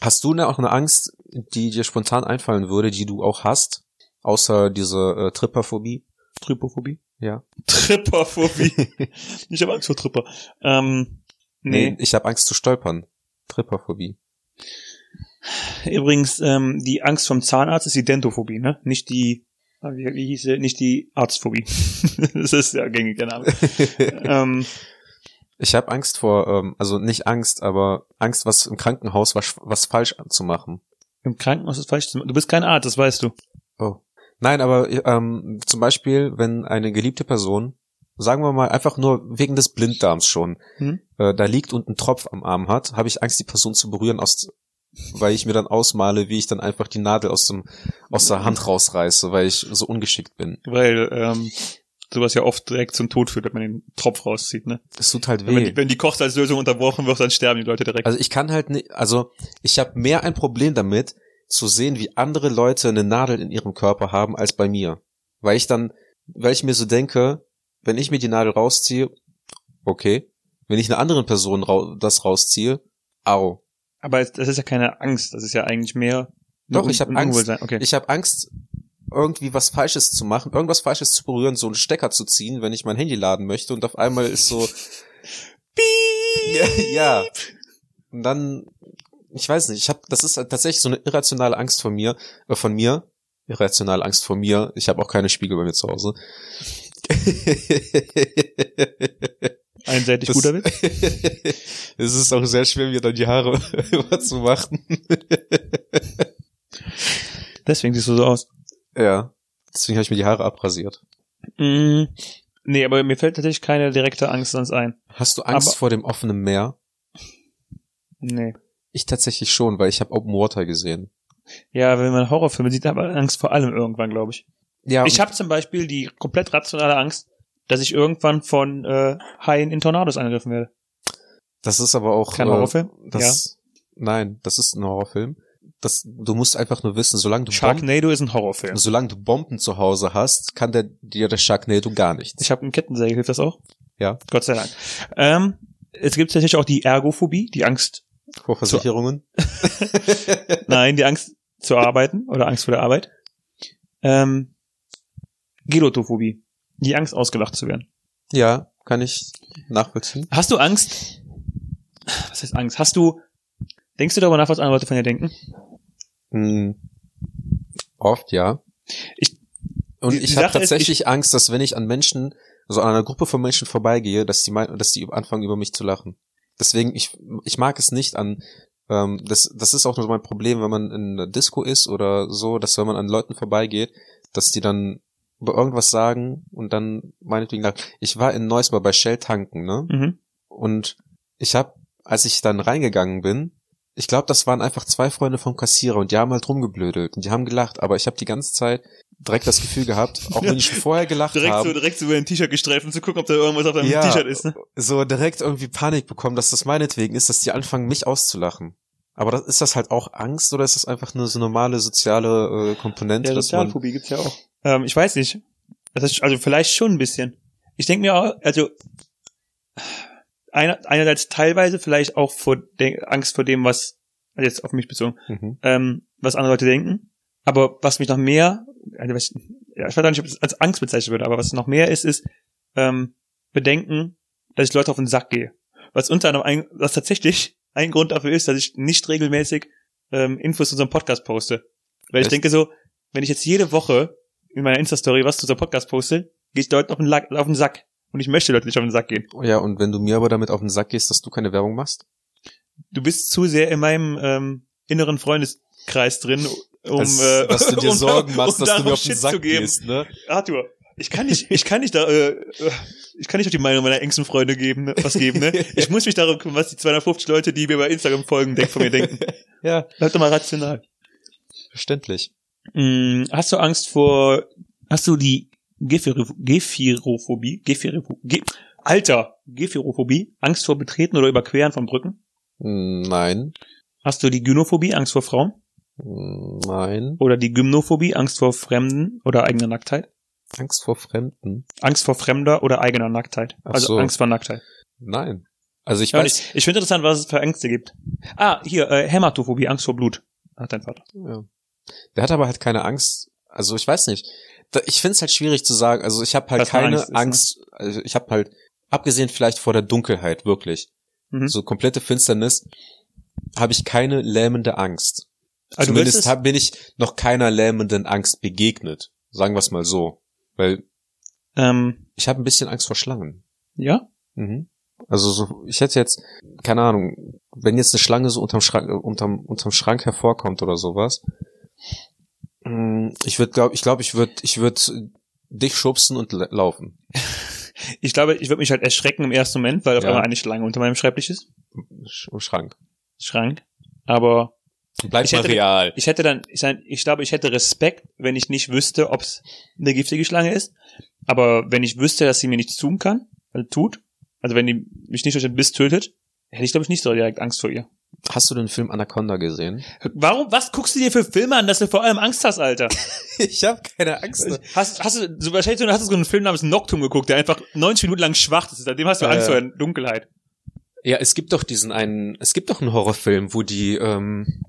hast du ne, auch eine Angst, die dir spontan einfallen würde, die du auch hast, außer diese äh, Tripperphobie? Trypophobie? Ja. Tripperphobie. ich habe Angst vor Tripper. Ähm, nee. ich habe Angst zu stolpern. Tripperphobie. Übrigens, ähm, die Angst vom Zahnarzt ist die Dentophobie, ne? Nicht die, ah, wie, wie hieß sie? Nicht die Arztphobie. das ist der gängige Name. ähm, ich habe Angst vor, ähm, also nicht Angst, aber Angst, was im Krankenhaus was, was falsch zu machen. Im Krankenhaus ist falsch. zu machen. Du bist kein Arzt, das weißt du. Nein, aber ähm, zum Beispiel, wenn eine geliebte Person, sagen wir mal einfach nur wegen des Blinddarms schon, Hm? äh, da liegt und einen Tropf am Arm hat, habe ich Angst, die Person zu berühren, aus, weil ich mir dann ausmale, wie ich dann einfach die Nadel aus dem aus der Hand rausreiße, weil ich so ungeschickt bin. Weil ähm, sowas ja oft direkt zum Tod führt, wenn man den Tropf rauszieht, ne? Es tut halt Wenn, weh. die, wenn die Kochsalzlösung unterbrochen wird, dann sterben die Leute direkt. Also ich kann halt nicht, also ich habe mehr ein Problem damit, zu sehen, wie andere Leute eine Nadel in ihrem Körper haben als bei mir. Weil ich dann, weil ich mir so denke, wenn ich mir die Nadel rausziehe, okay. Wenn ich einer anderen Person rau das rausziehe, au. Aber das ist ja keine Angst, das ist ja eigentlich mehr. Doch, ein- ich hab ein Angst. Okay. Ich habe Angst, irgendwie was Falsches zu machen, irgendwas Falsches zu berühren, so einen Stecker zu ziehen, wenn ich mein Handy laden möchte und auf einmal ist so, ja, ja. Und dann, ich weiß nicht, ich habe, das ist halt tatsächlich so eine irrationale Angst von mir, äh, von mir, irrationale Angst von mir. Ich habe auch keine Spiegel bei mir zu Hause. Einseitig Das- guter Witz. es ist auch sehr schwer, mir dann die Haare überzumachen. Deswegen siehst du so aus. ja, deswegen habe ich mir die Haare abrasiert. Mm, nee, aber mir fällt tatsächlich keine direkte Angst sonst ein. Hast du Angst Aber- vor dem offenen Meer? Nee. Ich tatsächlich schon, weil ich habe Open Water gesehen. Ja, wenn man Horrorfilme sieht, hat man Angst vor allem irgendwann, glaube ich. Ja, Ich habe zum Beispiel die komplett rationale Angst, dass ich irgendwann von äh, Haien in Tornados angegriffen werde. das ist aber auch Kein äh, Horrorfilm? Das, Nein, das ist ein Horrorfilm. Das, du musst einfach nur wissen, solange du, Bomben, Sharknado ist ein Horrorfilm. solange du Bomben zu Hause hast, kann der, dir der Sharknado gar nichts. Ich habe einen Kettensäge, hilft das auch? Ja. Gott sei Dank. Ähm, es gibt tatsächlich auch die Ergophobie, die Angst, Vor Versicherungen. nein, die Angst zu arbeiten oder Angst vor der Arbeit. Ähm, Gelotophobie, die Angst ausgelacht zu werden. Ja, kann ich nachvollziehen. Hast du Angst? Was heißt Angst? Hast du, denkst du darüber nach, was andere Leute von dir denken? Hm, oft, ja. Ich- Und ich habe Sache ist, tatsächlich Angst, dass wenn ich an Menschen, also an einer Gruppe von Menschen vorbeigehe, dass die meinen, dass die anfangen über mich zu lachen. Deswegen, ich, ich mag es nicht an, ähm, das, das ist auch so mein Problem, wenn man in einer Disco ist oder so, dass wenn man an Leuten vorbeigeht, dass die dann über irgendwas sagen und dann meinetwegen lachen. Ich war in Neuss mal bei Shell tanken, ne? Mhm. Und ich habe, als ich dann reingegangen bin, ich glaube, das waren einfach zwei Freunde vom Kassierer und die haben halt rumgeblödelt und die haben gelacht, aber ich habe die ganze Zeit direkt das Gefühl gehabt, auch wenn ich schon vorher gelacht Direkt so, habe, direkt so über ein T-Shirt gestreift, um zu gucken, ob da irgendwas auf deinem Ja. T-Shirt ist. Ne? so direkt irgendwie Panik bekommen, dass das meinetwegen ist, dass die anfangen, mich auszulachen. Aber das, ist das halt auch Angst oder ist das einfach nur so normale soziale äh, Komponente, Ja, Sozialphobie gibt's ja auch. Ähm, ich weiß nicht. Das ist, also vielleicht schon ein bisschen. Ich denke mir auch, also einer, einerseits teilweise vielleicht auch vor Angst vor dem, was also jetzt auf mich bezogen, mhm. ähm, was andere Leute denken. Aber was mich noch mehr, also was, ja, ich weiß nicht, ob ich es als Angst bezeichnen würde, aber was noch mehr ist, ist ähm, Bedenken, dass ich Leute auf den Sack gehe. Was unter anderem ein, was tatsächlich ein Grund dafür ist, dass ich nicht regelmäßig ähm, Infos zu unserem Podcast poste. Weil ich Echt? denke so, wenn ich jetzt jede Woche in meiner Insta-Story was zu unserem Podcast poste, gehe ich Leuten auf den, Lack, auf den Sack. Und ich möchte Leute nicht auf den Sack gehen. Ja, und wenn du mir aber damit auf den Sack gehst, dass du keine Werbung machst? Du bist zu sehr in meinem ähm, inneren Freundeskreis drin, um, Als, äh, dass du dir um- Sorgen machst, um dass du mir auf den Shit Sack zu geben. gehst, ne? Arthur, ich kann nicht, ich kann nicht da, äh, äh, ich kann nicht auf die Meinung meiner engsten Freunde geben, ne, was geben, ne? Ich muss mich darum kümmern, was die 250 Leute, die mir bei Instagram folgen, denk, von mir denken. Ja, Bleib doch mal rational. verständlich. Mm, hast du Angst vor, hast du die Gephirophobie? Gephiro- Ge Alter, Gephirophobie? Angst vor Betreten oder Überqueren von Brücken? Hm, Nein. Hast du die Gynophobie? Angst vor Frauen? Nein. Oder die Gymnophobie? Angst vor Fremden oder eigener Nacktheit? Angst vor Fremden? Angst vor fremder oder eigener Nacktheit? Ach Also so. Angst vor Nacktheit. Nein. Also ich Ja, weiß. ich ich finde interessant, was es für Ängste gibt. Ah, hier, äh, Hämatophobie, Angst vor Blut. Hat dein Vater. Ja. Der hat aber halt keine Angst. Also ich weiß nicht. Da- Ich finde es halt schwierig zu sagen. Also ich habe halt Was eine keine Angst Angst. ist, ne? Also ich habe halt, abgesehen vielleicht vor der Dunkelheit, wirklich. Mhm. So komplette Finsternis, habe ich keine lähmende Angst. Also Zumindest es- hab, bin ich noch keiner lähmenden Angst begegnet. Sagen wir es mal so. Weil Ähm, ich habe ein bisschen Angst vor Schlangen. ja? Mhm. Also so, ich hätte jetzt, keine Ahnung, wenn jetzt eine Schlange so unterm Schrank, unterm, unterm Schrank hervorkommt oder sowas, mm, ich würde, glaube ich, glaube, ich würde, ich würde dich schubsen und la- laufen. Ich glaube, ich würde mich halt erschrecken im ersten Moment, weil auf Ja. einmal eine Schlange unter meinem Schreibtisch ist. Sch- Schrank. Schrank. Aber Bleib Ich mal hätte- real. ich hätte dann, ich, ich glaube, ich hätte Respekt, wenn ich nicht wüsste, ob es eine giftige Schlange ist. Aber wenn ich wüsste, dass sie mir nichts tun kann, also tut, also wenn die mich nicht durch den Biss tötet, hätte ich, glaube ich, nicht so direkt Angst vor ihr. Hast du den Film Anaconda gesehen? Warum, was guckst du dir für Filme an, dass du vor allem Angst hast, Alter? Ich habe keine Angst. Hast, hast du, so wahrscheinlich hast du so einen Film namens Noctum geguckt, der einfach 90 Minuten lang schwach ist. Seitdem hast du Ja, Angst vor der Dunkelheit. Ja, es gibt doch diesen einen, es gibt doch einen Horrorfilm, wo die ähm,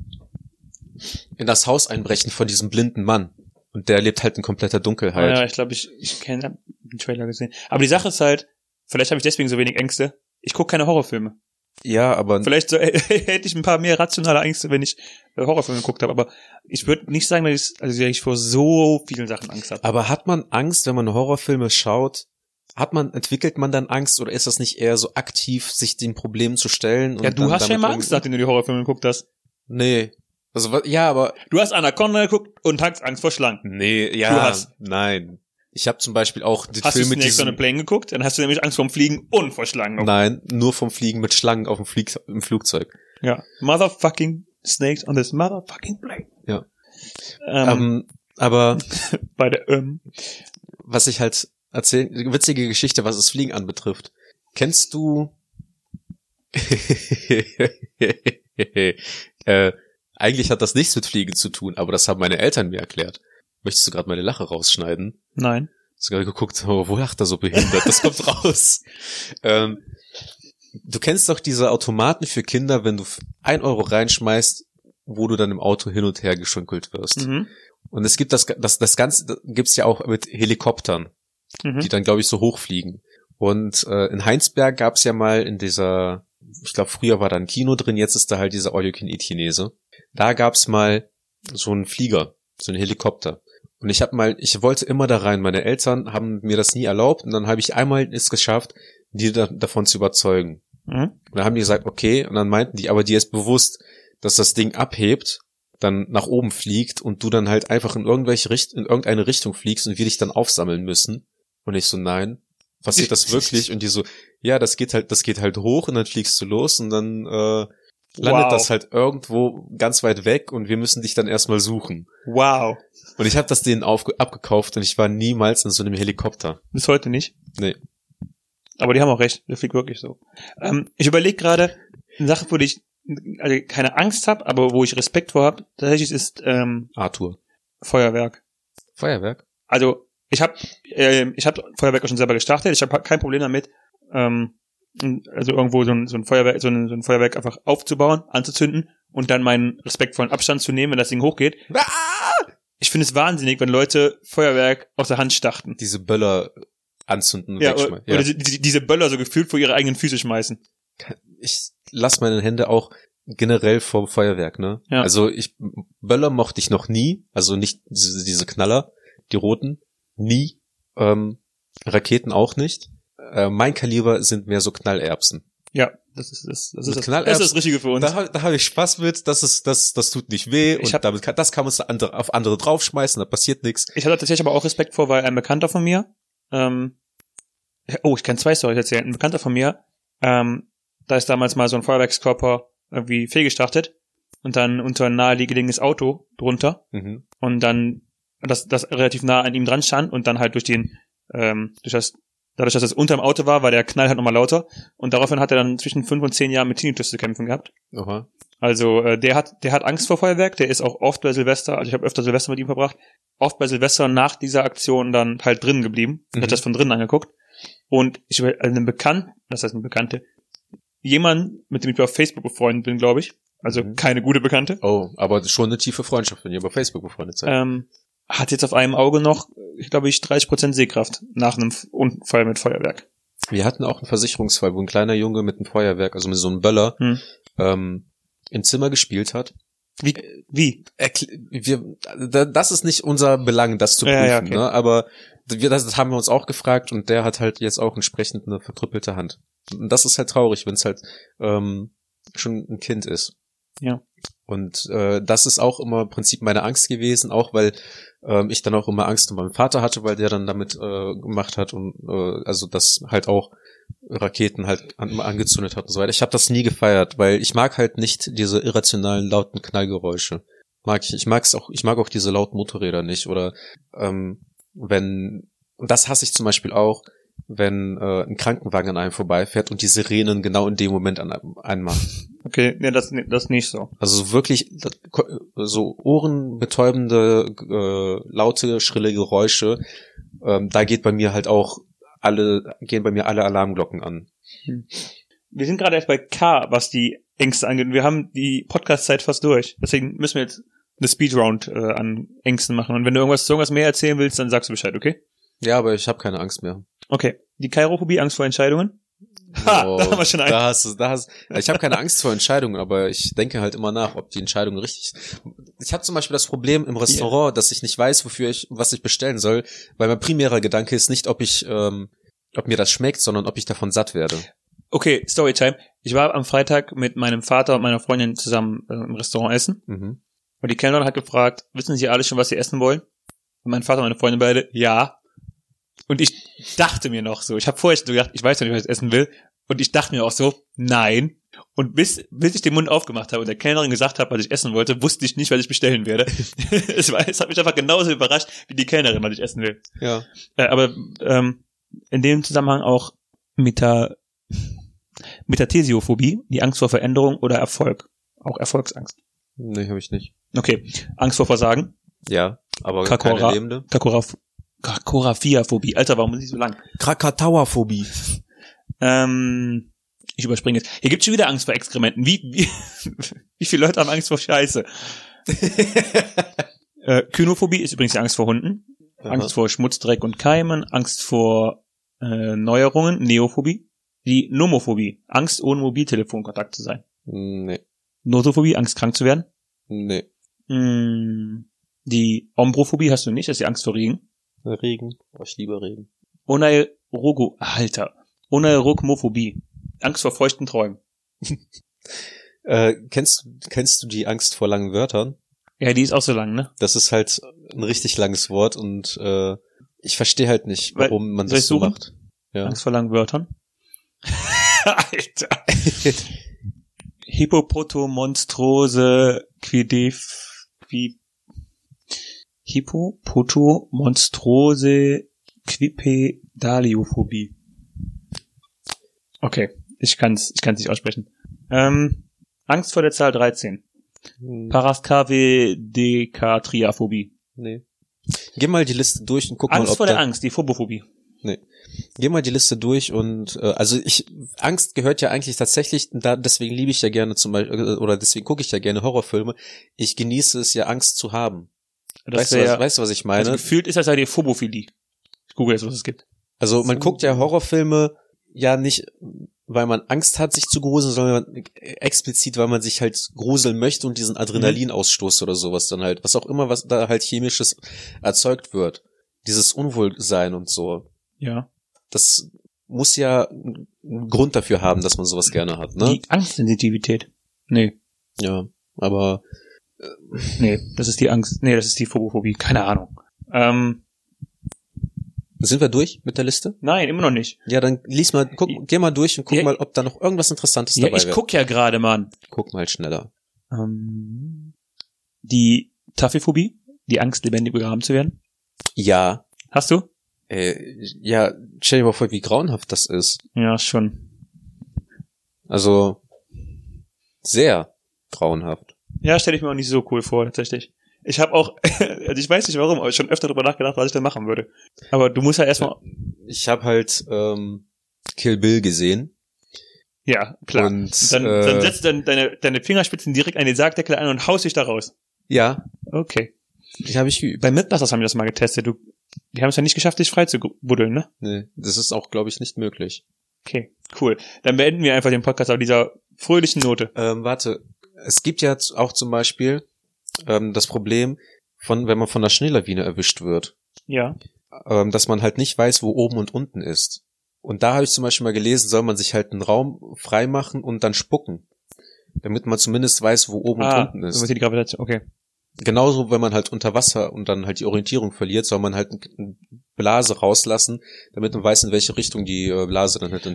in das Haus einbrechen von diesem blinden Mann. Und der lebt halt in kompletter Dunkelheit. Ja, ich glaube, ich, ich kenne den Trailer gesehen. Aber die Sache ist halt, vielleicht habe ich deswegen so wenig Ängste. Ich gucke keine Horrorfilme. ja aber Vielleicht so, hätte ich ein paar mehr rationale Ängste, wenn ich äh, Horrorfilme geguckt habe. Aber ich würde nicht sagen, dass ich, also, dass ich vor so vielen Sachen Angst habe. Aber hat man Angst, wenn man Horrorfilme schaut? Hat man, entwickelt man dann Angst oder ist das nicht eher so aktiv, sich den Problemen zu stellen? Ja, du hast ja immer Angst, nachdem du die Horrorfilme geguckt hast. Nee. Also, ja, aber, Du hast Anaconda geguckt und hast Angst vor Schlangen. nee, ja, Du hast. nein. Ich habe zum Beispiel auch den Hast du Film mit Snakes on a diesem, Plane geguckt? Dann hast du nämlich Angst vorm Fliegen und vor Schlangen. nein, nur vom Fliegen mit Schlangen auf dem Flieg, im Flugzeug. Ja. Motherfucking Snakes on this motherfucking plane. Ja. Ähm, Ähm, aber bei der, ähm, was ich halt erzählen, witzige Geschichte, was das Fliegen anbetrifft. Kennst du äh, eigentlich hat das nichts mit Fliegen zu tun, aber das haben meine Eltern mir erklärt. Möchtest du gerade meine Lache rausschneiden? nein. Gerade geguckt, oh, wo lacht er so behindert? Das kommt raus. Ähm, du kennst doch diese Automaten für Kinder, wenn du ein Euro reinschmeißt, wo du dann im Auto hin und her geschunkelt wirst. Mhm. Und es gibt das, das, das Ganze das gibt's ja auch mit Helikoptern Mhm. die dann, glaube ich, so hochfliegen. Und äh, in Heinsberg gab's ja mal in dieser, ich glaube, früher war da ein Kino drin, jetzt ist da halt dieser All-You-Can-Eat-Chinese. Da gab's mal so einen Flieger, so einen Helikopter. Und ich habe mal, ich wollte immer da rein. Meine Eltern haben mir das nie erlaubt und dann habe ich einmal es geschafft, die da, davon zu überzeugen. Mhm. Und dann haben die gesagt, okay, und dann meinten die, aber dir ist bewusst, dass das Ding abhebt, dann nach oben fliegt und du dann halt einfach in irgendwelche Richt in irgendeine Richtung fliegst und wir dich dann aufsammeln müssen. Und ich so, nein, passiert das wirklich? Und die so, ja, das geht halt, das geht halt hoch und dann fliegst du los und dann äh, landet Wow. das halt irgendwo ganz weit weg und wir müssen dich dann erstmal suchen. Wow. Und ich habe das denen abgekauft und ich war niemals in so einem Helikopter. Bis heute nicht. Nee. Aber die haben auch recht. Der fliegt wirklich so. Ähm, ich überlege gerade, eine Sache, wo ich also keine Angst habe, aber wo ich Respekt vor habe, tatsächlich ist ähm, Arthur. Feuerwerk. Feuerwerk? Also ich habe äh, ich habe Feuerwerk auch schon selber gestartet. Ich habe kein Problem damit, ähm, also irgendwo so ein, so ein Feuerwerk, so ein, so ein Feuerwerk einfach aufzubauen, anzuzünden und dann meinen respektvollen Abstand zu nehmen, wenn das Ding hochgeht. Ich finde es wahnsinnig, wenn Leute Feuerwerk aus der Hand starten. Diese Böller anzünden und Ja, oder, wegschmeißen. oder die, diese Böller so gefühlt vor ihre eigenen Füße schmeißen. ich lasse meine Hände auch generell vor Feuerwerk, ne? Ja. Also ich Böller mochte ich noch nie, also nicht diese, diese Knaller, die roten, nie. Ähm, Raketen auch nicht. Äh, mein Kaliber sind mehr so Knallerbsen. Ja, das ist das, das, ist, das, das ist das Richtige für uns. Da, hab- da habe ich Spaß mit, das ist, das, das tut nicht weh Ich und hab- damit kann, das kann man so andere, auf andere draufschmeißen, da passiert nichts. Ich hatte tatsächlich aber auch Respekt vor, weil ein Bekannter von mir, ähm, oh, ich kann zwei Storys erzählen. Ein Bekannter von mir, ähm, da ist damals mal so ein Feuerwerkskörper irgendwie fehlgestartet und dann unter ein naheliegendes Auto drunter Mhm. und dann das, das relativ nah an ihm dran stand und dann halt durch den, ähm, durch das, dadurch, dass es unter dem Auto war, war der Knall halt nochmal lauter und daraufhin hat er dann zwischen fünf und zehn Jahren mit Tinnitus zu kämpfen gehabt. Aha. Also äh, der hat, der hat Angst vor Feuerwerk, der ist auch oft bei Silvester, also ich habe öfter Silvester mit ihm verbracht, oft bei Silvester nach dieser Aktion dann halt drinnen geblieben, Mhm. hat das von drinnen angeguckt. Und ich über einen Bekannten, das heißt eine Bekannte, jemand, mit dem ich auf Facebook befreundet bin, glaube ich, also Mhm. keine gute Bekannte, Oh, aber schon eine tiefe Freundschaft, wenn ihr über Facebook befreundet seid. ähm, hat jetzt auf einem Auge noch, ich glaube ich, 30% Sehkraft nach einem Unfall mit Feuerwerk. Wir hatten auch einen Versicherungsfall, wo ein kleiner Junge mit einem Feuerwerk, also mit so einem Böller, Hm. ähm, im Zimmer gespielt hat. Wie? Wie? Erkl- wir, da- das ist nicht unser Belang, das zu prüfen, Ja, ja, okay. ne? aber wir, das haben wir uns auch gefragt und der hat halt jetzt auch entsprechend eine verkrüppelte Hand. Und das ist halt traurig, wenn es halt ähm, schon ein Kind ist. Ja. Und äh, das ist auch immer im Prinzip meine Angst gewesen, auch weil ähm, ich dann auch immer Angst um meinen Vater hatte, weil der dann damit äh, gemacht hat und äh, also das halt auch Raketen halt an, angezündet hat und so weiter. Ich habe das nie gefeiert, weil ich mag halt nicht diese irrationalen lauten Knallgeräusche. Mag ich. Ich mag's auch. Ich mag auch diese lauten Motorräder nicht oder ähm, wenn und das hasse ich zum Beispiel auch, wenn äh, ein Krankenwagen an einem vorbeifährt und die Sirenen genau in dem Moment an einem einmachen. Okay, nee, das, das nicht so. Also wirklich das- so ohrenbetäubende, äh, laute, schrille Geräusche. Ähm, da geht bei mir halt auch alle, gehen bei mir alle Alarmglocken an. Wir sind gerade erst bei K, was die Ängste angeht. Wir haben die Podcast-Zeit fast durch. Deswegen müssen wir jetzt eine Speedround äh, an Ängsten machen. Und wenn du irgendwas irgendwas mehr erzählen willst, dann sagst du Bescheid, okay? Ja, aber ich habe keine Angst mehr. Okay. Die Kairophobie, Angst vor Entscheidungen? Ha, Oh, da haben wir schon einen. Da hast du, da hast, ich habe keine Angst vor Entscheidungen, aber ich denke halt immer nach, ob die Entscheidung richtig ist. Ich habe zum Beispiel das Problem im Restaurant, dass ich nicht weiß, wofür ich, was ich bestellen soll, weil mein primärer Gedanke ist nicht, ob ich, ähm, ob mir das schmeckt, sondern ob ich davon satt werde. Okay, Storytime. Ich war am Freitag mit meinem Vater und meiner Freundin zusammen äh, im Restaurant essen. Mhm. Und die Kellnerin hat gefragt, wissen Sie alle schon, was Sie essen wollen? Und mein Vater und meine Freundin beide, ja. Und ich dachte mir noch so, ich habe vorher so gedacht, ich weiß noch nicht, was ich essen will. Und ich dachte mir auch so, nein. Und bis, bis ich den Mund aufgemacht habe und der Kellnerin gesagt habe, was ich essen wollte, wusste ich nicht, was ich bestellen werde. es, war, es hat mich einfach genauso überrascht, wie die Kellnerin, was ich essen will. Ja. Äh, aber ähm, in dem Zusammenhang auch Meta, Metathesiophobie, die Angst vor Veränderung oder Erfolg. Auch Erfolgsangst. Nee, habe ich nicht. Okay, Angst vor Versagen. Ja, aber Kakora. keine lebende. Kakoraf Kakoraphiaphobie. Alter, warum ist die so lang? Krakatauerphobie. Ähm, ich überspringe jetzt. Hier gibt's schon wieder Angst vor Exkrementen. Wie, wie, wie viele Leute haben Angst vor Scheiße? äh, Kynophobie ist übrigens die Angst vor Hunden. Angst vor Schmutz, Dreck und Keimen. Angst vor äh, Neuerungen. Neophobie. Die Nomophobie. Angst, ohne Mobiltelefonkontakt zu sein. Nee, Nosophobie. Angst, krank zu werden. nee. Mm, die Ombrophobie hast du nicht. Das ist die Angst vor Regen. Regen. Oh, ich liebe Regen. Oneirogo, Alter. Oneirogmophobie. Angst vor feuchten Träumen. Äh, kennst, kennst du die Angst vor langen Wörtern? Ja, die ist auch so lang, ne? Das ist halt ein richtig langes Wort und äh, ich verstehe halt nicht, Weil- warum man soll das so suchen? macht. Ja. Angst vor langen Wörtern. Alter. Hippopotomonstrose quidef, qui, Hippopotomonstrose quipedaliophobie. Okay, ich kann's, ich kann's nicht aussprechen. Ähm, Angst vor der Zahl 13. Hm, Paraskavedekatriaphobie. nee. Geh mal die Liste durch und guck mal, Angst vor der Angst, die Phobophobie. Geh mal die Liste durch und äh, also ich Angst gehört ja eigentlich tatsächlich, da deswegen liebe ich ja gerne zum Beispiel oder deswegen gucke ich ja gerne Horrorfilme. Ich genieße es ja Angst zu haben. Das Weißt du, was, weißt du, was ich also meine? gefühlt ist das ja die Phobophilie. Ich google jetzt, was es gibt. Also man guckt ja Horrorfilme ja nicht, weil man Angst hat, sich zu gruseln, sondern explizit, weil man sich halt gruseln möchte und diesen Adrenalinausstoß oder sowas dann halt, was auch immer, was da halt chemisches erzeugt wird. Dieses Unwohlsein und so. Ja. Das muss ja einen Grund dafür haben, dass man sowas gerne hat, ne? Die Angstsensitivität. Nee, Ja, aber nee, das ist die Angst. Nee, das ist die Phobophobie. Keine Ahnung. Ähm, sind wir durch mit der Liste? nein, immer noch nicht. Ja, dann lies mal, guck, geh mal durch und guck Ja, mal, ob da noch irgendwas Interessantes Ja, dabei ich wäre. guck ja gerade, Mann. Guck mal schneller. Ähm, die Taffelphobie, die Angst, lebendig begraben zu werden. Ja, Hast du? äh, ja, stell dir mal vor, wie grauenhaft das ist. Ja, schon. Also sehr grauenhaft. Ja, stelle ich mir auch nicht so cool vor, tatsächlich. Ich habe auch, also ich weiß nicht warum, aber schon öfter darüber nachgedacht, was ich da machen würde. Aber du musst ja erstmal, Ich habe halt ähm, Kill Bill gesehen. ja, klar. Und, dann, äh, dann setzt dann deine, deine Fingerspitzen direkt an den Sargdeckel an und haust dich da raus. Ja, Okay. die habe ich. Bei Mythbusters haben wir das mal getestet. Du, die haben es ja nicht geschafft, dich frei zu buddeln, ne? Nee, das ist auch, glaube ich, nicht möglich. Okay, cool. Dann beenden wir einfach den Podcast auf dieser fröhlichen Note. Ähm, warte, es gibt ja auch zum Beispiel ähm, das Problem, von wenn man von der Schneelawine erwischt wird, Ja. ähm, dass man halt nicht weiß, wo oben und unten ist. Und da habe ich zum Beispiel mal gelesen, soll man sich halt einen Raum freimachen und dann spucken, damit man zumindest weiß, wo oben und Ah, unten ist. die Gravitation. Okay. Genauso, wenn man halt unter Wasser und dann halt die Orientierung verliert, soll man halt eine Blase rauslassen, damit man weiß, in welche Richtung die äh, Blase dann halt äh,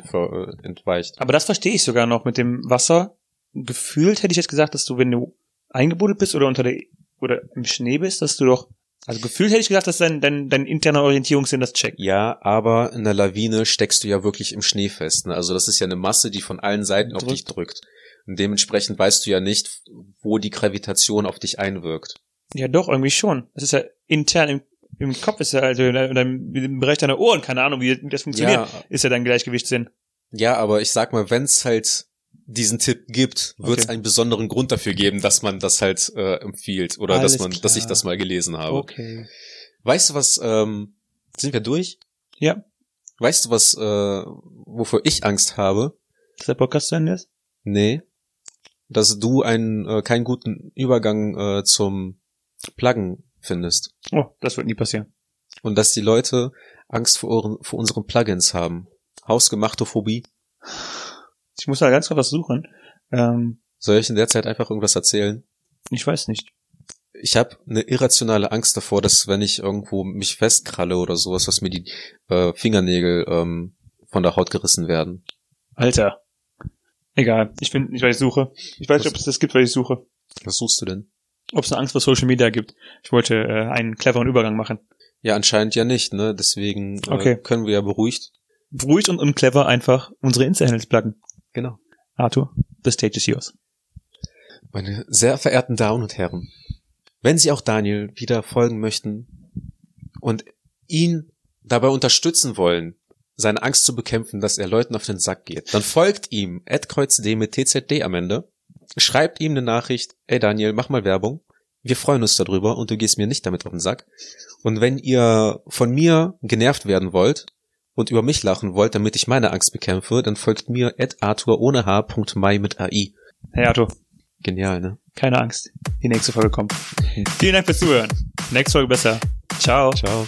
entweicht. Aber das verstehe ich sogar noch mit dem Wasser. Gefühlt hätte ich jetzt gesagt, dass du, wenn du eingebuddelt bist oder unter der oder im Schnee bist, dass du doch. Also gefühlt hätte ich gesagt, dass dein, dein, dein interner Orientierungssinn das checkt. Ja, aber in der Lawine steckst du ja wirklich im Schnee fest. Ne? Also das ist ja eine Masse, die von allen Seiten auf Drückt. dich drückt. Und dementsprechend weißt du ja nicht, wo die Gravitation auf dich einwirkt. Ja, doch, irgendwie schon. Das ist ja intern im, im Kopf ist ja, also in deinem, im Bereich deiner Ohren, keine Ahnung, wie das funktioniert, Ja, ist ja dein Gleichgewichtssinn. ja, aber ich sag mal, wenn es halt diesen Tipp gibt, wird es Okay. einen besonderen Grund dafür geben, dass man das halt äh, empfiehlt oder Alles dass man, dass ich klar. das mal gelesen habe. Okay. Weißt du was? Ähm, sind wir durch? Ja, Weißt du was, äh, wofür ich Angst habe? dass der Podcast zu Ende ist? Nee. Dass du einen äh, keinen guten Übergang äh, zum Pluggen findest. Oh, das wird nie passieren. Und dass die Leute Angst vor, vor unseren Plugins haben. Hausgemachte Phobie. Ich muss da ganz kurz was suchen. Ähm, Soll ich in der Zeit einfach irgendwas erzählen? ich weiß nicht. Ich habe eine irrationale Angst davor, dass wenn ich irgendwo mich festkralle oder sowas, dass mir die äh, Fingernägel ähm, von der Haut gerissen werden. Alter. Egal. Ich finde nicht, was ich suche. Ich weiß nicht, ob es das gibt, was ich suche. Was suchst du denn? Ob es eine Angst vor Social Media gibt. Ich wollte äh, einen cleveren Übergang machen. Ja, anscheinend ja nicht, ne? Deswegen äh, Okay. können wir ja beruhigt. Ruhig und, und clever einfach unsere Insta-Handles pluggen. Genau. Arthur, the stage is yours. Meine sehr verehrten Damen und Herren, wenn Sie auch Daniel wieder folgen möchten und ihn dabei unterstützen wollen, seine Angst zu bekämpfen, dass er Leuten auf den Sack geht, dann folgt ihm @kreuzdm mit TZD am Ende, schreibt ihm eine Nachricht, ey Daniel, mach mal Werbung. Wir freuen uns darüber und du gehst mir nicht damit auf den Sack. Und wenn ihr von mir genervt werden wollt und über mich lachen wollt, damit ich meine Angst bekämpfe, dann folgt mir arthur ohne h.mai mit AI. Hey Arthur, Genial, ne? keine Angst. Die nächste Folge kommt. Vielen Dank fürs Zuhören. Nächste Folge besser. Ciao. Ciao.